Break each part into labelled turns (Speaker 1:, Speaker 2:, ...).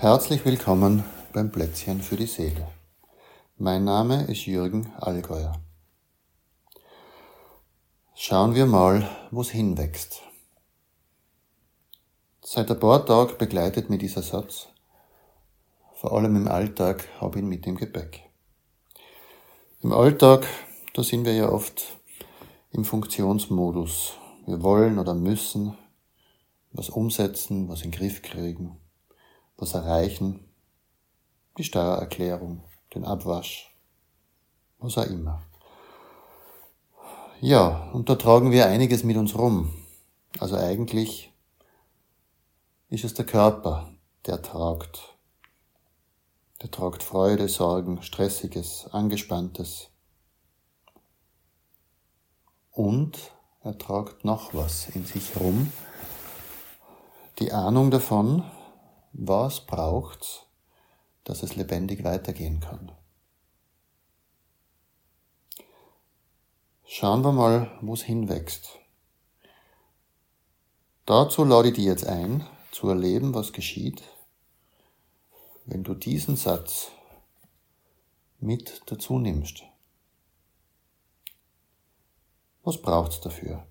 Speaker 1: Herzlich willkommen beim Plätzchen für die Seele. Mein Name ist Jürgen Allgäuer. Schauen wir mal, wo es hinwächst. Seit ein paar Tagen begleitet mir dieser Satz. Vor allem im Alltag habe ich ihn mit dem Gepäck. Im Alltag, da sind wir ja oft im Funktionsmodus. Wir wollen oder müssen was umsetzen, was in den Griff kriegen, was erreichen, die Steuererklärung, den Abwasch, was auch immer. Ja, und da tragen wir einiges mit uns rum. Also eigentlich ist es der Körper, der tragt. Der tragt Freude, Sorgen, Stressiges, Angespanntes. Und er tragt noch was in sich rum. Die Ahnung davon, was braucht's, dass es lebendig weitergehen kann. Schauen wir mal, wo es hinwächst. Dazu lade ich dich jetzt ein, zu erleben, was geschieht, wenn du diesen Satz mit dazu nimmst. Was braucht's dafür?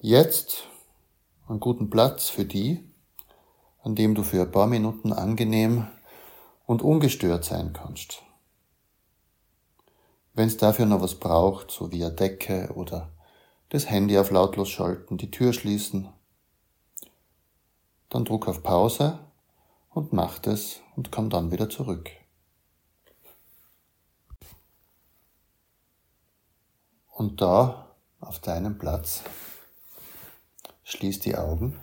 Speaker 1: Jetzt einen guten Platz für die, an dem du für ein paar Minuten angenehm und ungestört sein kannst. Wenn es dafür noch was braucht, so wie eine Decke oder das Handy auf lautlos schalten, die Tür schließen, dann druck auf Pause und mach das und komm dann wieder zurück. Und da, auf deinem Platz, schließ die Augen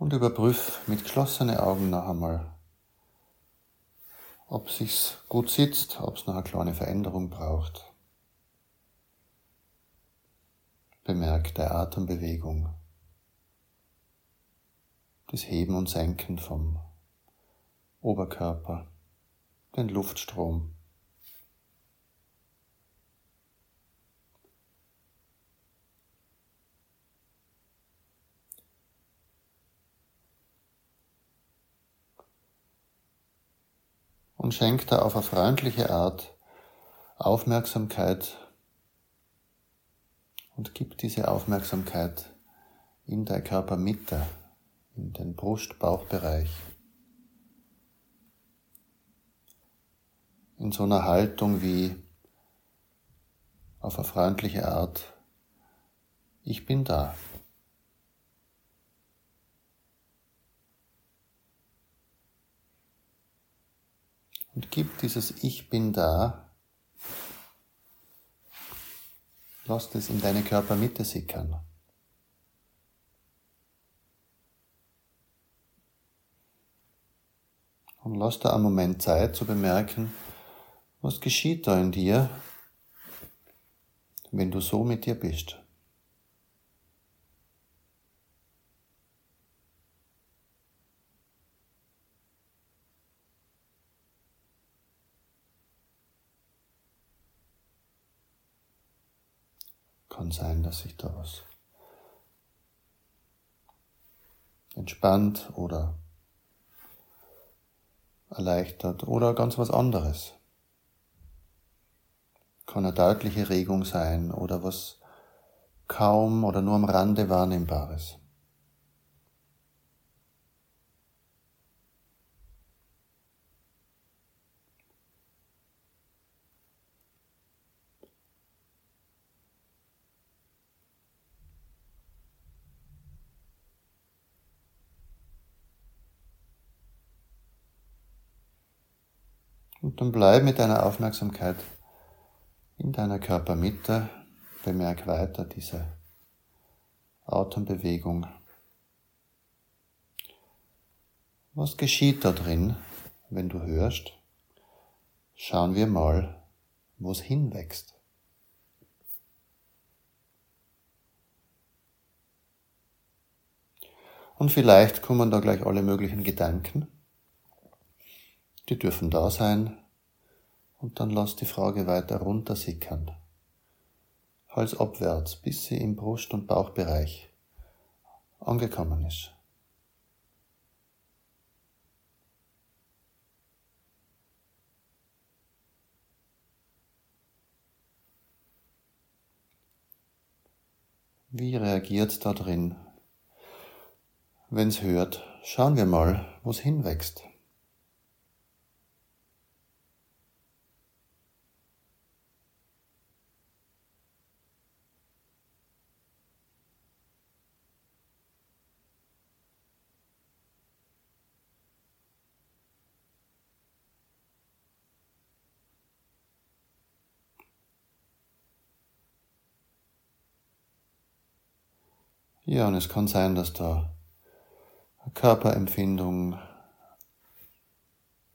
Speaker 1: und überprüf mit geschlossenen Augen noch einmal, ob sich's gut sitzt, ob es noch eine kleine Veränderung braucht. Bemerk der Atembewegung, das Heben und Senken vom Oberkörper, den Luftstrom. Und schenkt da auf eine freundliche Art Aufmerksamkeit und gib diese Aufmerksamkeit in der Körpermitte, in den Brust-Bauchbereich. In so einer Haltung wie auf eine freundliche Art, ich bin da. Und gib dieses Ich bin da, lass es in deine Körpermitte sickern. Und lass da einen Moment Zeit zu bemerken, was geschieht da in dir, wenn du so mit dir bist. Kann sein, dass sich da was entspannt oder erleichtert oder ganz was anderes. Kann eine deutliche Regung sein oder was kaum oder nur am Rande wahrnehmbares. Und dann bleib mit deiner Aufmerksamkeit in deiner Körpermitte. Bemerk weiter diese Atembewegung. Was geschieht da drin, wenn du hörst? Schauen wir mal, wo es hinwächst. Und vielleicht kommen da gleich alle möglichen Gedanken die dürfen da sein. Und dann lass die Frage weiter runter sickern. Hals abwärts, bis sie im Brust- und Bauchbereich angekommen ist. Wie reagiert da drin? Wenn's hört, schauen wir mal, wo's hinwächst. Ja, und es kann sein, dass da eine Körperempfindung,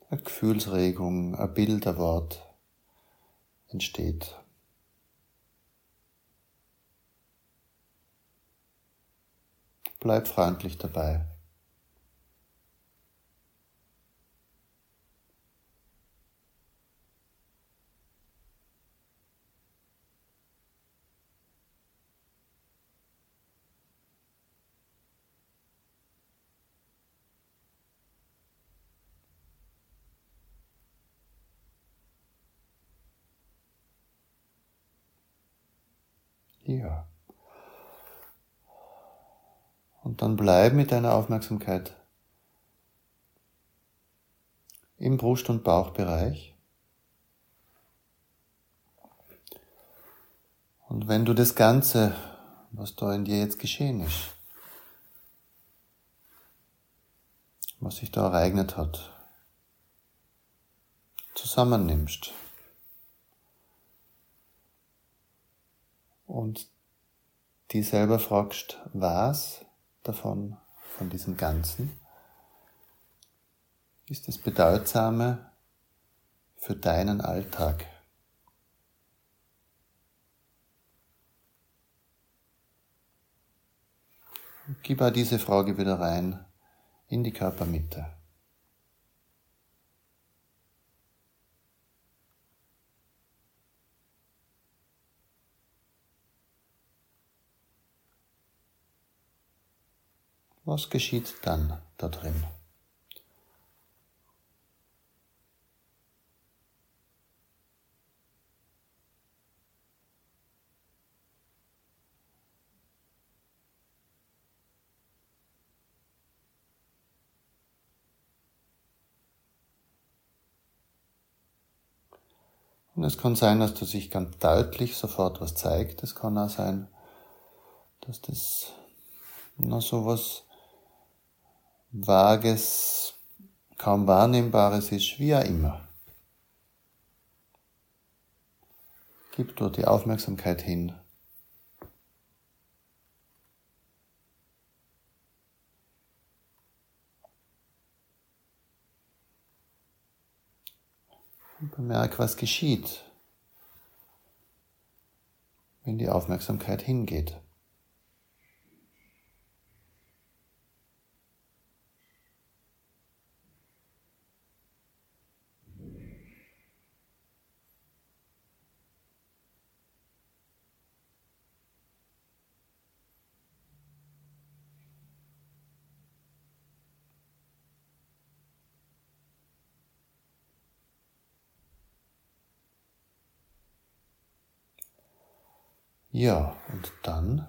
Speaker 1: eine Gefühlsregung, ein Bild, ein Wort entsteht. Bleib freundlich dabei. Ja. Und dann bleib mit deiner Aufmerksamkeit im Brust- und Bauchbereich. Und wenn du das Ganze, was da in dir jetzt geschehen ist, was sich da ereignet hat, zusammennimmst, und die selber fragst, was davon, von diesem Ganzen, ist das Bedeutsame für deinen Alltag. Gib auch diese Frage wieder rein in die Körpermitte. Was geschieht dann da drin? Und es kann sein, dass du sich ganz deutlich sofort was zeigt. Es kann auch sein, dass das noch so was Vages, kaum Wahrnehmbares ist, wie auch immer. Gib dort die Aufmerksamkeit hin. Und bemerk, was geschieht, wenn die Aufmerksamkeit hingeht. Ja, und dann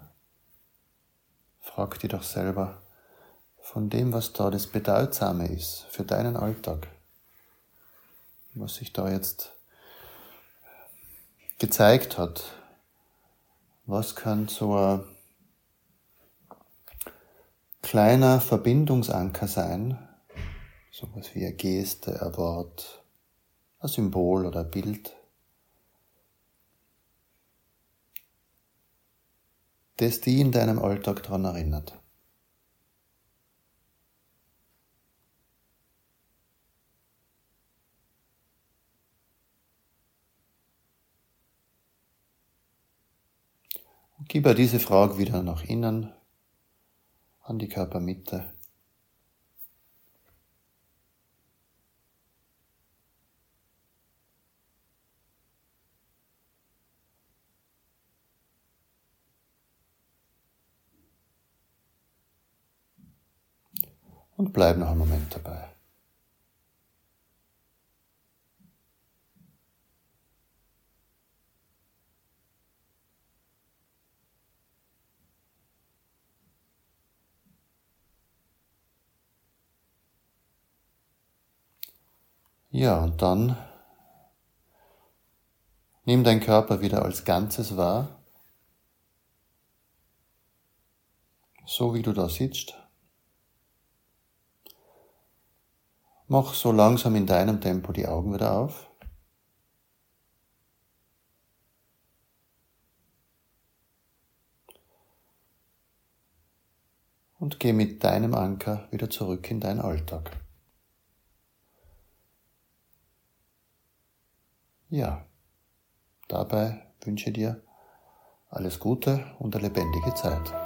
Speaker 1: frag dich doch selber von dem, was da das Bedeutsame ist für deinen Alltag, was sich da jetzt gezeigt hat, was kann so ein kleiner Verbindungsanker sein, sowas wie eine Geste, ein Wort, ein Symbol oder ein Bild, das die in deinem Alltag daran erinnert. Gib diese Frage wieder nach innen, an die Körpermitte. und bleib noch einen Moment dabei. Ja, und dann nimm dein Körper wieder als Ganzes wahr, so wie du da sitzt. Mach so langsam in deinem Tempo die Augen wieder auf. Und geh mit deinem Anker wieder zurück in deinen Alltag. Ja, dabei wünsche dir alles Gute und eine lebendige Zeit.